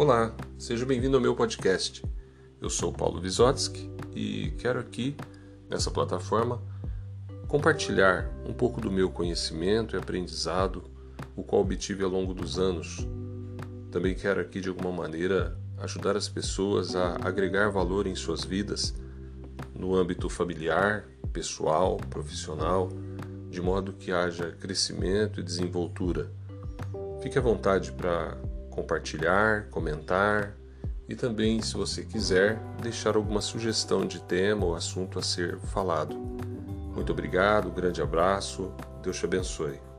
Olá, seja bem-vindo ao meu podcast. Eu sou Paulo Visotsky e quero aqui, nessa plataforma, compartilhar um pouco do meu conhecimento e aprendizado, o qual obtive ao longo dos anos. Também quero aqui, de alguma maneira, ajudar as pessoas a agregar valor em suas vidas, no âmbito familiar, pessoal, profissional, de modo que haja crescimento e desenvoltura. Fique à vontade para compartilhar, comentar e também, se você quiser, deixar alguma sugestão de tema ou assunto a ser falado. Muito obrigado, grande abraço, Deus te abençoe.